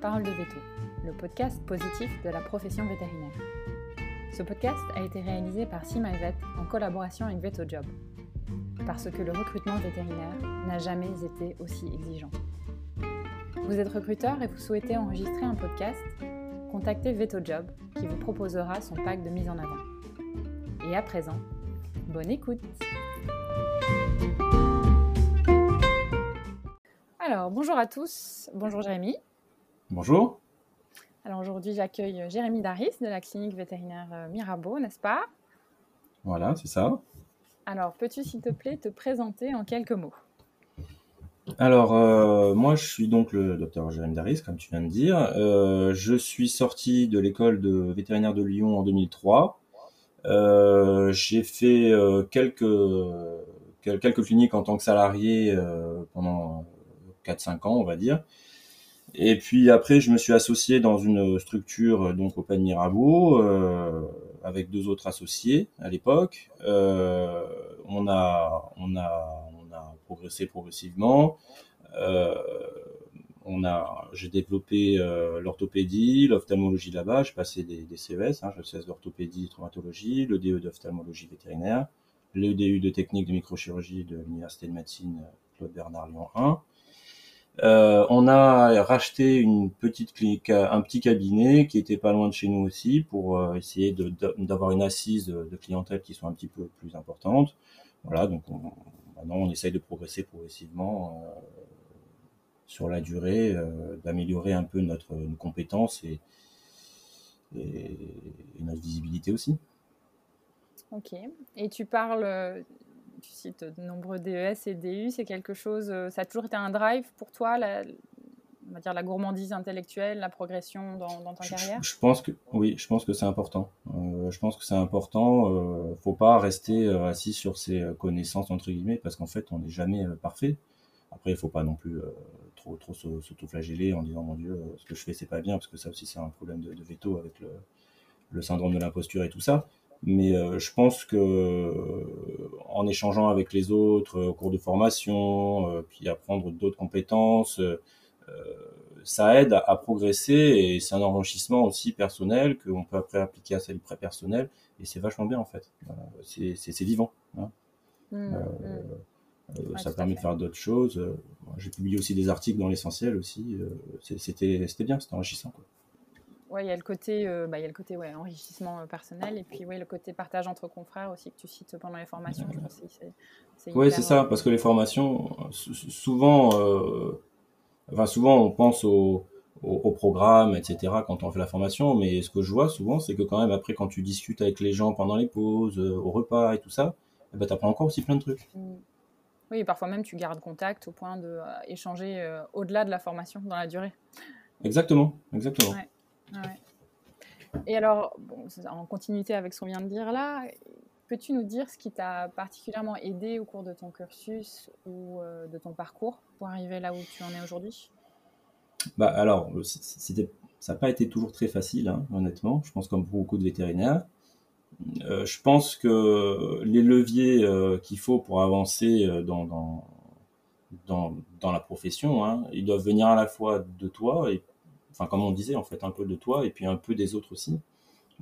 Parole de Veto, le podcast positif de la profession vétérinaire. Ce podcast a été réalisé par SeaMyVet en collaboration avec VetoJob, parce que le recrutement vétérinaire n'a jamais été aussi exigeant. Vous êtes recruteur et vous souhaitez enregistrer un podcast Contactez VetoJob qui vous proposera son pack de mise en avant. Et à présent, bonne écoute Alors, bonjour à tous, bonjour Jérémy. Bonjour. Alors aujourd'hui, j'accueille Jérémy Daris de la clinique vétérinaire euh, Mirabeau, n'est-ce pas? Voilà, c'est ça. Alors, peux-tu, s'il te plaît, te présenter en quelques mots? Alors, euh, moi, je suis donc le docteur Jérémy Daris, comme tu viens de dire. Euh, je suis sorti de l'école de vétérinaire de Lyon en 2003. J'ai fait quelques, quelques cliniques en tant que salarié pendant 4-5 ans, on va dire. Et puis après, je me suis associé dans une structure euh, donc Open Mirabeau euh, avec deux autres associés à l'époque. Euh, on a on a on a progressé progressivement. Euh, on a j'ai développé euh, l'orthopédie, l'ophtalmologie là-bas. J'ai passé des, CES, hein, je d'orthopédie, traumatologie, le DE d'ophtalmologie vétérinaire, le DU de technique de microchirurgie de l'université de médecine Claude Bernard Lyon 1 euh, on a racheté une petite clinique, un petit cabinet qui était pas loin de chez nous aussi pour euh, essayer d'avoir une assise de, clientèle qui soit un petit peu plus importante. Voilà, donc maintenant on essaye de progresser progressivement euh, sur la durée, d'améliorer un peu notre nos compétences et, et, notre visibilité aussi. Ok. Et tu parles, tu cites de nombreux DES et DU, c'est quelque chose, euh, ça a toujours été un drive pour toi, la, on va dire la gourmandise intellectuelle, la progression dans, ta carrière? je, pense que oui, je pense que c'est important. Euh, je pense que c'est important. Euh, faut pas rester euh, assis sur ses connaissances entre guillemets parce qu'en fait, on n'est jamais parfait. Après, il faut pas non plus trop trop s'auto-flageller en disant mon Dieu, ce que je fais c'est pas bien parce que ça aussi c'est un problème de, de veto avec le, le syndrome de l'imposture et tout ça. Mais euh, je pense que euh, en échangeant avec les autres euh, au cours de formation, puis apprendre d'autres compétences, ça aide à, progresser et c'est un enrichissement aussi personnel qu'on peut après appliquer à sa vie personnelle et c'est vachement bien en fait. c'est vivant. Hein. Mmh, mmh. ça permet de faire d'autres choses. J'ai publié aussi des articles dans l'essentiel aussi. c'était bien, c'était enrichissant. Quoi. Ouais, il y a le côté, euh, bah, il y a le côté ouais, enrichissement euh, personnel et puis ouais, le côté partage entre confrères aussi que tu cites pendant les formations. Oui, c'est ça, euh, parce que les formations, souvent, enfin, souvent on pense au, au, programme, etc. quand on fait la formation, mais ce que je vois souvent, c'est que quand même après, quand tu discutes avec les gens pendant les pauses, au repas et tout ça, eh ben, tu apprends encore aussi plein de trucs. Mmh. Oui, parfois même tu gardes contact au point de échanger au-delà de la formation dans la durée. Exactement, exactement. Et alors, en continuité avec ce qu'on vient de dire là, peux-tu nous dire ce qui t'a particulièrement aidé au cours de ton cursus ou euh, de ton parcours pour arriver là où tu en es aujourd'hui? Bah, Alors, c'était, ça n'a pas été toujours très facile, hein, honnêtement. Je pense comme beaucoup de vétérinaires. Euh, je pense que les leviers euh, qu'il faut pour avancer dans, dans, dans, dans la profession, hein, ils doivent venir à la fois de toi et enfin comme on disait en fait, un peu de toi et puis un peu des autres aussi.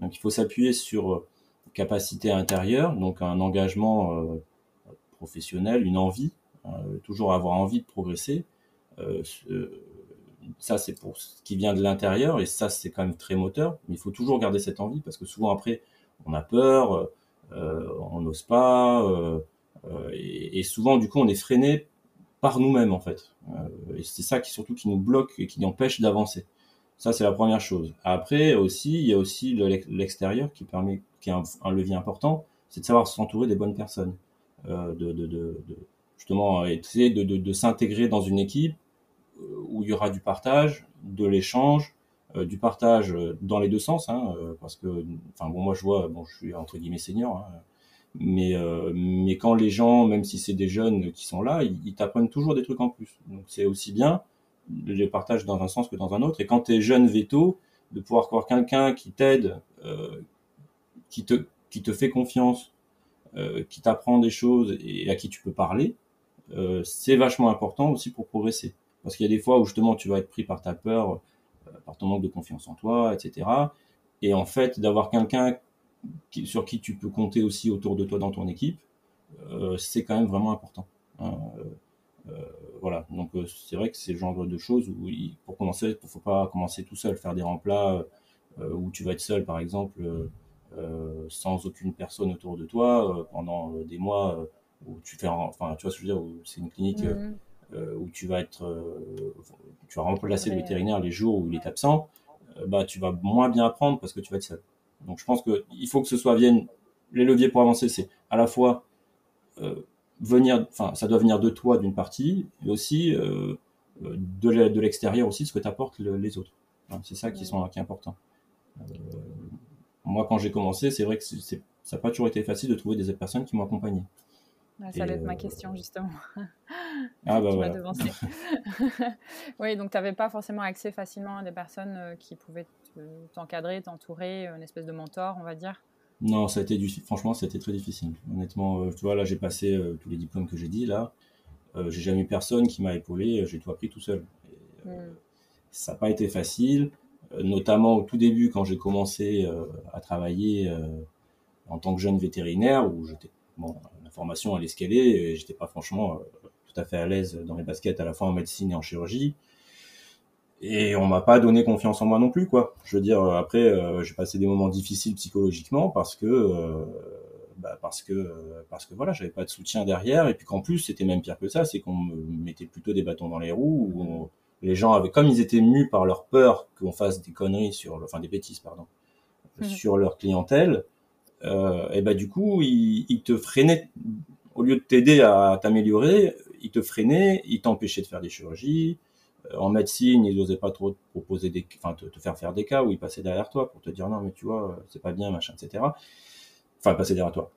Donc il faut s'appuyer sur euh, capacité intérieure, donc un engagement euh, professionnel, une envie, euh, toujours avoir envie de progresser. ça c'est pour ce qui vient de l'intérieur et ça c'est quand même très moteur. Mais il faut toujours garder cette envie parce que souvent après on a peur, on n'ose pas et, souvent du coup on est freiné par nous-mêmes en fait. et c'est ça qui surtout qui nous bloque et qui nous empêche d'avancer. Ça, c'est la première chose. Après, aussi, il y a aussi l'extérieur qui permet, qui est un, levier important, c'est de savoir s'entourer des bonnes personnes. Euh, de, justement, essayer de, s'intégrer dans une équipe euh, où il y aura du partage, de l'échange, euh, du partage dans les deux sens, hein, euh, parce que, enfin bon, moi je vois, bon, je suis entre guillemets senior, hein, mais euh, mais quand les gens, même si c'est des jeunes qui sont là, ils t'apprennent toujours des trucs en plus. Donc c'est aussi bien les partage dans un sens que dans un autre. Et quand tu es jeune veto, de pouvoir avoir quelqu'un qui t'aide, euh, qui, te, qui te fait confiance, euh, qui t'apprend des choses et à qui tu peux parler, euh, c'est vachement important aussi pour progresser. Parce qu'il y a des fois où justement tu vas être pris par ta peur par ton manque de confiance en toi, etc. Et en fait, d'avoir quelqu'un sur qui tu peux compter aussi autour de toi dans ton équipe, c'est quand même vraiment important. Hein. Voilà, donc c'est vrai que c'est le genre de choses où, pour commencer, il faut pas commencer tout seul, faire des remplats où tu vas être seul, par exemple, sans aucune personne autour de toi pendant des mois où tu fais, enfin, tu vois ce que je veux dire, c'est une clinique. Mmh. Euh, où tu vas être, euh, tu vas remplacer le vétérinaire les jours où il est absent, euh, bah tu vas moins bien apprendre parce que tu vas être seul. Donc je pense que il faut que ce soit vienne les leviers pour avancer, c'est à la fois venir, enfin ça doit venir de toi d'une partie, mais aussi de l'extérieur aussi ce que t'apportent les autres. c'est ça qui, sont, qui est important. moi, quand j'ai commencé, c'est vrai que ça n'a pas toujours été facile de trouver des personnes qui m'ont accompagné ça allait être ma euh, question, justement. Ah bah voilà. oui, donc tu n'avais pas forcément accès facilement à des personnes euh, qui pouvaient t'encadrer, t'entourer, une espèce de mentor, on va dire? Non, ça a été du... franchement, ça a été très difficile. Honnêtement, euh, tu vois, là, j'ai passé tous les diplômes que j'ai dit, là. j'ai jamais eu personne qui m'a épaulé, j'ai tout appris tout seul. Hmm. Ça n'a pas été facile, notamment au tout début, quand j'ai commencé à travailler en tant que jeune vétérinaire, où j'étais bon, formation allait ce et j'étais pas franchement euh, tout à fait à l'aise dans les baskets à la fois en médecine et en chirurgie. Et on m'a pas donné confiance en moi non plus, quoi. Je veux dire, après, euh, j'ai passé des moments difficiles psychologiquement parce que, euh, bah parce que, parce que voilà, j'avais pas de soutien derrière. Et puis qu'en plus, c'était même pire que ça, c'est qu'on me mettait plutôt des bâtons dans les roues. Où les gens avaient, comme ils étaient mus par leur peur qu'on fasse des conneries sur, enfin des bêtises, pardon, mmh. sur leur clientèle, euh, et bah du coup, il, il, te freinait au lieu de t'aider à t'améliorer, il te freinait, il t'empêchait de faire des chirurgies. Euh, en médecine, il n'osait pas trop te proposer des, enfin te, te, faire faire des cas où il passait derrière toi pour te dire non mais tu vois c'est pas bien machin etc. Enfin passait derrière toi.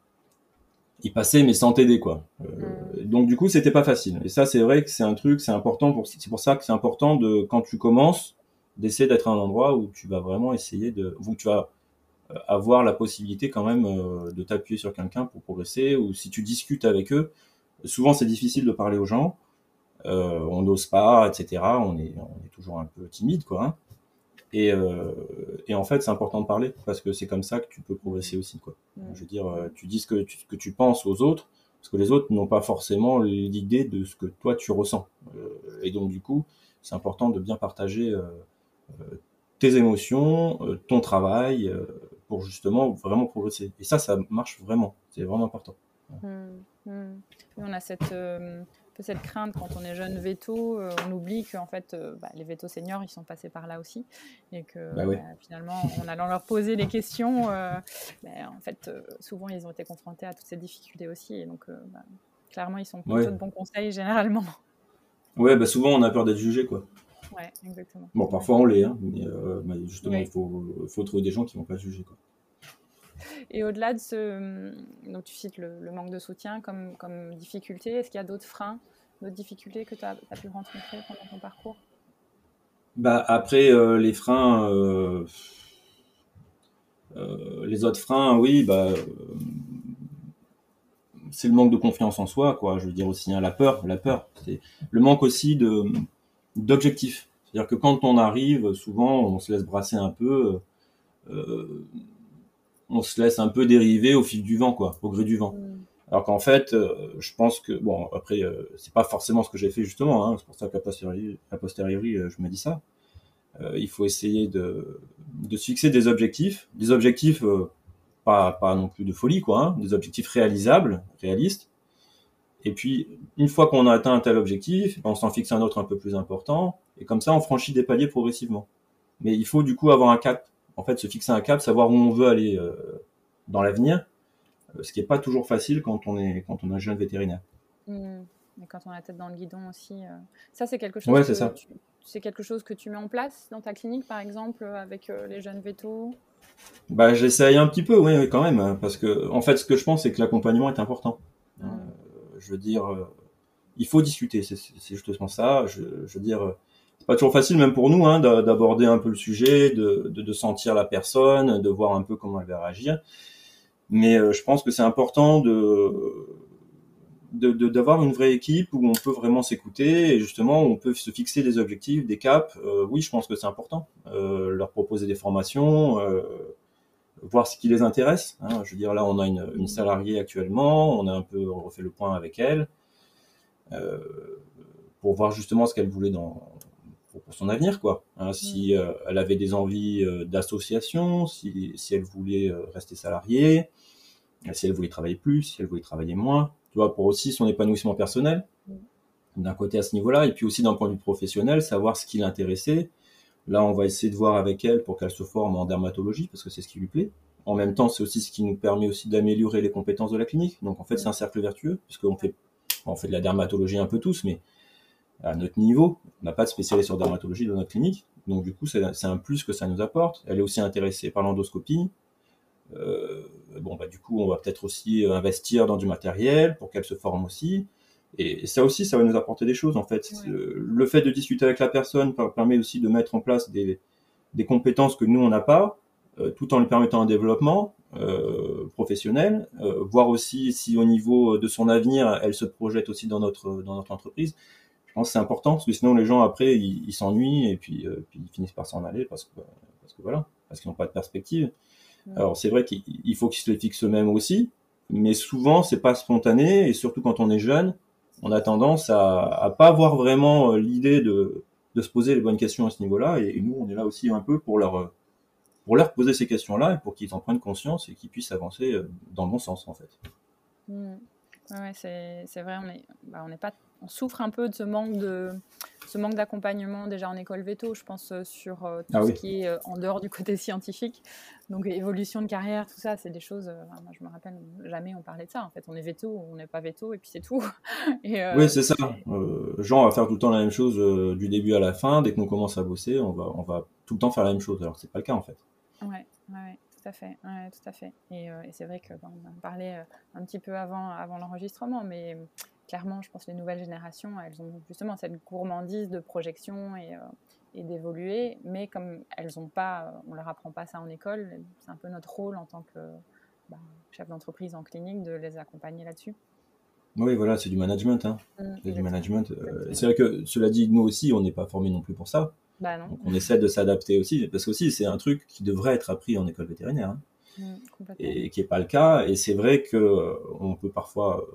Il passait mais sans t'aider quoi. Euh, mm. donc du coup c'était pas facile. Et ça c'est vrai que c'est un truc, c'est important pour, c'est pour ça que c'est important de quand tu commences d'essayer d'être à un endroit où tu vas vraiment essayer de, où tu vas euh, avoir la possibilité quand même euh, de t'appuyer sur quelqu'un pour progresser ou si tu discutes avec eux souvent c'est difficile de parler aux gens euh, on n'ose pas etc on est on est toujours un peu timide quoi hein. et, et en fait c'est important de parler parce que c'est comme ça que tu peux progresser aussi quoi je veux dire tu dis ce que tu, que tu penses aux autres parce que les autres n'ont pas forcément l'idée de ce que toi tu ressens et donc du coup c'est important de bien partager tes émotions ton travail pour justement vraiment progresser. Et ça, ça marche vraiment. C'est vraiment important. Hum, hum. On a cette, euh, cette crainte quand on est jeune veto, euh, on oublie qu'en fait, euh, bah, les vétos seniors, ils sont passés par là aussi. Et que bah bah, finalement, en allant leur poser les questions, en fait, souvent, ils ont été confrontés à toutes ces difficultés aussi. Et donc, clairement, ils sont plutôt de bons conseils généralement. Ouais, bah souvent, on a peur d'être jugé, quoi. Ouais, exactement. Bon, parfois on l'est, hein, euh, mais, justement, il faut, faut, trouver des gens qui vont pas juger. Quoi. Et au-delà de ce. Donc, tu cites le, manque de soutien comme, comme difficulté. Est-ce qu'il y a d'autres freins, d'autres difficultés que tu as, pu rencontrer pendant ton parcours? Bah, Après, euh, les freins. Euh, les autres freins, oui, bah, c'est le manque de confiance en soi, quoi. Je veux dire aussi, hein, la peur, la peur. C'est le manque aussi de d'objectifs. C'est-à-dire que quand on arrive, souvent, on se laisse brasser un peu, euh, on se laisse un peu dériver au fil du vent, quoi, au gré du vent. Mm. Alors qu'en fait, euh, je pense que, bon, après, euh, c'est pas forcément ce que j'ai fait justement, hein, c'est pour ça qu'à posteriori, posteriori je me dis ça. il faut essayer de, de se fixer des objectifs, des objectifs pas, pas non plus de folie, quoi, hein, des objectifs réalisables, réalistes, et puis, une fois qu'on a atteint un tel objectif, on s'en fixe un autre un peu plus important. Et comme ça, on franchit des paliers progressivement. Mais il faut du coup avoir un cap. En fait, se fixer un cap, savoir où on veut aller euh, dans l'avenir, euh, ce qui n'est pas toujours facile quand on est quand on est un jeune vétérinaire. Mmh. Et quand on a la tête dans le guidon aussi. Euh. Ça, c'est quelque chose. Ouais, c'est ça. C'est quelque chose que tu mets en place dans ta clinique, par exemple, avec les jeunes vétos? Bah, j'essaye un petit peu, oui, quand même, hein, parce que en fait, ce que je pense, c'est que l'accompagnement est important. Mmh je veux dire, il faut discuter, c'est justement ça. Je, je veux dire, pas toujours facile, même pour nous, hein, d'aborder un peu le sujet, de, de, sentir la personne, de voir un peu comment elle va réagir. Mais euh, je pense que c'est important de d'avoir une vraie équipe où on peut vraiment s'écouter et justement on peut se fixer des objectifs, des caps. Euh, oui, je pense que c'est important. Euh, leur proposer des formations, euh, voir ce qui les intéresse. Hein. Je veux dire, là, on a une, une, salariée actuellement, on a un peu refait le point avec elle euh, pour voir justement ce qu'elle voulait dans pour, son avenir, quoi. Hein. Si euh, elle avait des envies d'association, si, si elle voulait rester salariée, si elle voulait travailler plus, si elle voulait travailler moins tu vois, pour aussi son épanouissement personnel, d'un côté à ce niveau-là, et puis aussi d'un point de vue professionnel, savoir ce qui l'intéressait. Là, on va essayer de voir avec elle pour qu'elle se forme en dermatologie, parce que c'est ce qui lui plaît. En même temps, c'est aussi ce qui nous permet aussi d'améliorer les compétences de la clinique. Donc, en fait, c'est un cercle vertueux, puisqu'on fait, on fait de la dermatologie un peu tous, mais à notre niveau, on n'a pas de spécialité sur dermatologie dans notre clinique. Donc, du coup, c'est un plus que ça nous apporte. Elle est aussi intéressée par l'endoscopie. Euh, bon, bah, du coup, on va peut-être aussi euh, investir dans du matériel pour qu'elle se forme aussi. Et ça aussi, ça va nous apporter des choses en fait. Le fait de discuter avec la personne permet aussi de mettre en place des, des compétences que nous on n'a pas, euh, tout en lui permettant un développement euh, professionnel, euh, voir aussi si au niveau de son avenir, elle se projette aussi dans notre dans notre entreprise. Je pense que c'est important parce que sinon les gens après ils s'ennuient et puis, puis ils finissent par s'en aller parce que parce que voilà parce qu'ils n'ont pas de perspective. Alors c'est vrai qu'il faut qu'ils se les fixent eux-mêmes aussi, mais souvent c'est pas spontané et surtout quand on est jeune, on a tendance à, à pas avoir vraiment euh, l'idée de, de se poser les bonnes questions à ce niveau-là et, nous on est là aussi un peu pour leur pour leur poser ces questions-là et pour qu'ils en prennent conscience et qu'ils puissent avancer euh, dans le bon sens en fait. Ouais, c'est vrai, on est, bah, on est pas on souffre un peu de ce manque de ce manque d'accompagnement déjà en école veto, je pense euh, sur euh, tout ah ce qui est euh, en dehors du côté scientifique. Donc évolution de carrière, tout ça, c'est des choses. moi, je me rappelle jamais on parlait de ça. En fait, on est veto, on n'est pas veto, et puis c'est tout. et, oui, c'est ça. Jean va faire tout le temps la même chose du début à la fin. Dès qu'on commence à bosser, on va on va tout le temps faire la même chose. Alors c'est pas le cas en fait. Ouais, ouais tout à fait, tout à fait. Et, et c'est vrai que on en parlait un petit peu avant, avant l'enregistrement, mais clairement, je pense que les nouvelles générations, elles ont justement cette gourmandise de projection et, euh, et d'évoluer, mais comme elles ont pas, euh, on leur apprend pas ça en école, c'est un peu notre rôle en tant que bah, chef d'entreprise en clinique de les accompagner là-dessus. Oui, voilà, c'est du management. Hein. Mmh, du management. Euh, c'est vrai que, cela dit, nous aussi, on n'est pas formés non plus pour ça. Bah non. Donc, on essaie de s'adapter aussi, parce que c'est un truc qui devrait être appris en école vétérinaire. Hein. Mmh, et qui n'est pas le cas. Et c'est vrai que on peut parfois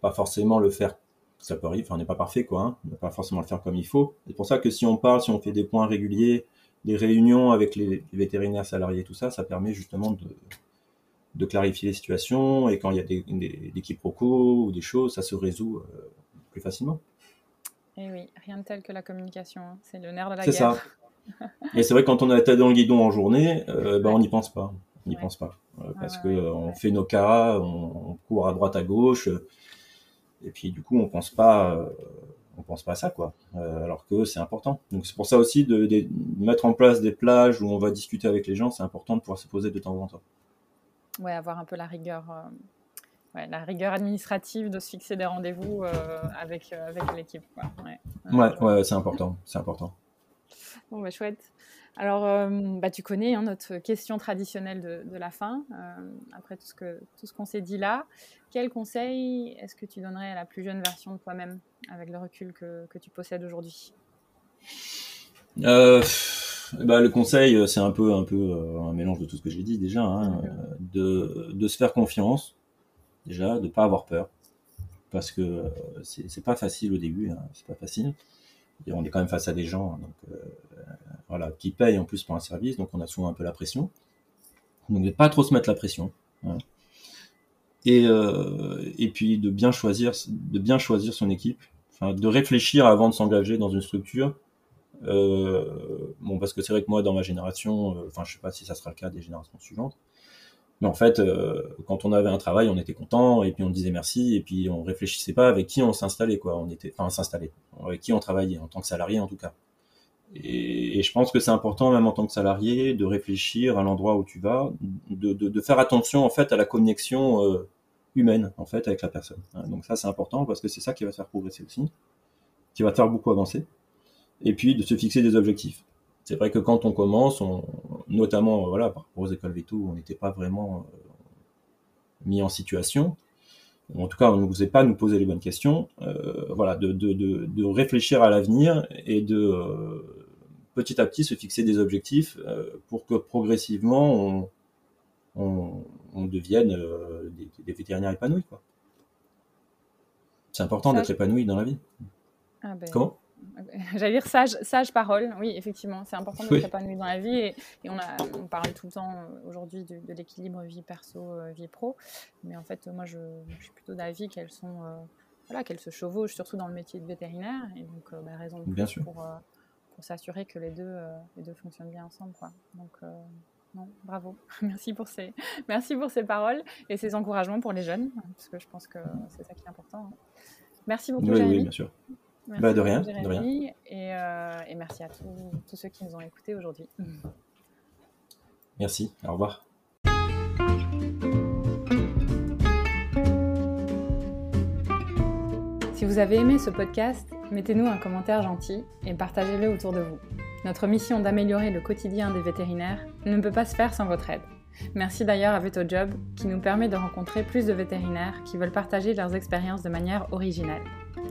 pas forcément le faire. Ça peut arriver, enfin, on n'est pas parfait, quoi. Hein. On ne pas forcément le faire comme il faut. C'est pour ça que si on parle, si on fait des points réguliers, des réunions avec les, vétérinaires salariés, tout ça, ça permet justement de, de clarifier les situations. Et quand il y a des, des, des quiproquos ou des choses, ça se résout euh, plus facilement. Et oui, rien de tel que la communication. Hein. C'est le nerf de la guerre. C'est ça. Et c'est vrai quand on a la tête dans le guidon en journée, euh, ben, on n'y pense pas. On n'y pense pas. Euh, parce qu'on que on fait nos cas, on, on, court à droite à gauche. Et puis du coup, on pense pas, euh, on pense pas à ça, quoi. Alors que c'est important. Donc c'est pour ça aussi de, de, mettre en place des plages où on va discuter avec les gens. C'est important de pouvoir se poser de temps en temps. Ouais, avoir un peu la rigueur. Euh, ouais, la rigueur administrative de se fixer des rendez-vous avec, avec l'équipe. Ouais, ouais, ouais c'est important. C'est important. Bon, bah, chouette. Alors, euh, bah, tu connais hein, notre question traditionnelle de, la fin, euh, après tout ce, que, tout ce qu'on s'est dit là. Quel conseil est-ce que tu donnerais à la plus jeune version de toi-même, avec le recul que, que tu possèdes aujourd'hui? Euh, bah, Le conseil, c'est un peu, un peu un mélange de tout ce que j'ai dit déjà, hein, de, de, se faire confiance, déjà, de pas avoir peur, parce que c'est pas facile au début, hein, c'est pas facile. Et on est quand même face à des gens, donc voilà, qui payent en plus pour un service, donc on a souvent un peu la pression. Donc ne pas trop se mettre la pression. Hein. Et, euh, et puis de bien choisir, de bien choisir son équipe, de réfléchir avant de s'engager dans une structure. Euh, bon, parce que c'est vrai que moi, dans ma génération, euh, enfin, je sais pas si ça sera le cas des générations suivantes, mais en fait, euh, quand on avait un travail, on était content et puis on disait merci et puis on réfléchissait pas avec qui on s'installait quoi. On était, enfin, s'installait, avec qui on travaillait en tant que salarié en tout cas. Et, je pense que c'est important, même en tant que salarié, de réfléchir à l'endroit où tu vas, de, faire attention en fait à la connexion euh, humaine en fait avec la personne. Hein, donc ça c'est important parce que c'est ça qui va te faire progresser aussi, qui va te faire beaucoup avancer. Et puis de se fixer des objectifs. C'est vrai que quand on commence, on, notamment voilà par rapport aux écoles veto, on n'était pas vraiment euh, mis en situation. en tout cas, on n'osait pas nous poser les bonnes questions. Euh, voilà, de, de, de, de, réfléchir à l'avenir et de euh, petit à petit se fixer des objectifs pour que progressivement on, on, on devienne des, des, vétérinaires épanouis. Quoi. C'est important d'être épanoui dans la vie. Ah ben, Comment? J'allais dire sage, sage parole. Oui, effectivement, c'est important d'être oui. épanoui dans la vie. Et, et, on, a, on parle tout le temps euh, aujourd'hui de, de l'équilibre vie perso, euh, vie pro. Mais en fait, moi, je, je suis plutôt d'avis qu'elles sont, euh, voilà, qu'elles se chevauchent, surtout dans le métier de vétérinaire. Et donc, euh, bah, raison de plus bien sûr. pour, euh, pour s'assurer que les deux, les deux fonctionnent bien ensemble. Quoi. Donc, non, bravo. Merci pour, ces, merci pour ces paroles et ces encouragements pour les jeunes, parce que je pense que c'est ça qui est important. Merci beaucoup, oui, Jérémy. Oui, bien sûr. Merci bah, de rien, Jérémy, de rien. Et, euh, et merci à tous, tous, ceux qui nous ont écoutés aujourd'hui. Merci, au revoir. Si vous avez aimé ce podcast, mettez-nous un commentaire gentil et partagez-le autour de vous. Notre mission d'améliorer le quotidien des vétérinaires ne peut pas se faire sans votre aide. Merci d'ailleurs à VetoJob qui nous permet de rencontrer plus de vétérinaires qui veulent partager leurs expériences de manière originale.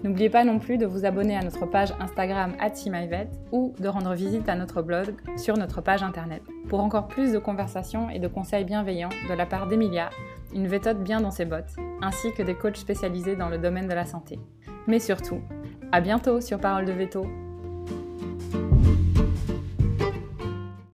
N'oubliez pas non plus de vous abonner à notre page Instagram @simyvet ou de rendre visite à notre blog sur notre page internet pour encore plus de conversations et de conseils bienveillants de la part d'Emilia, une vétote bien dans ses bottes, ainsi que des coachs spécialisés dans le domaine de la santé. Mais surtout, à bientôt sur Parole de Veto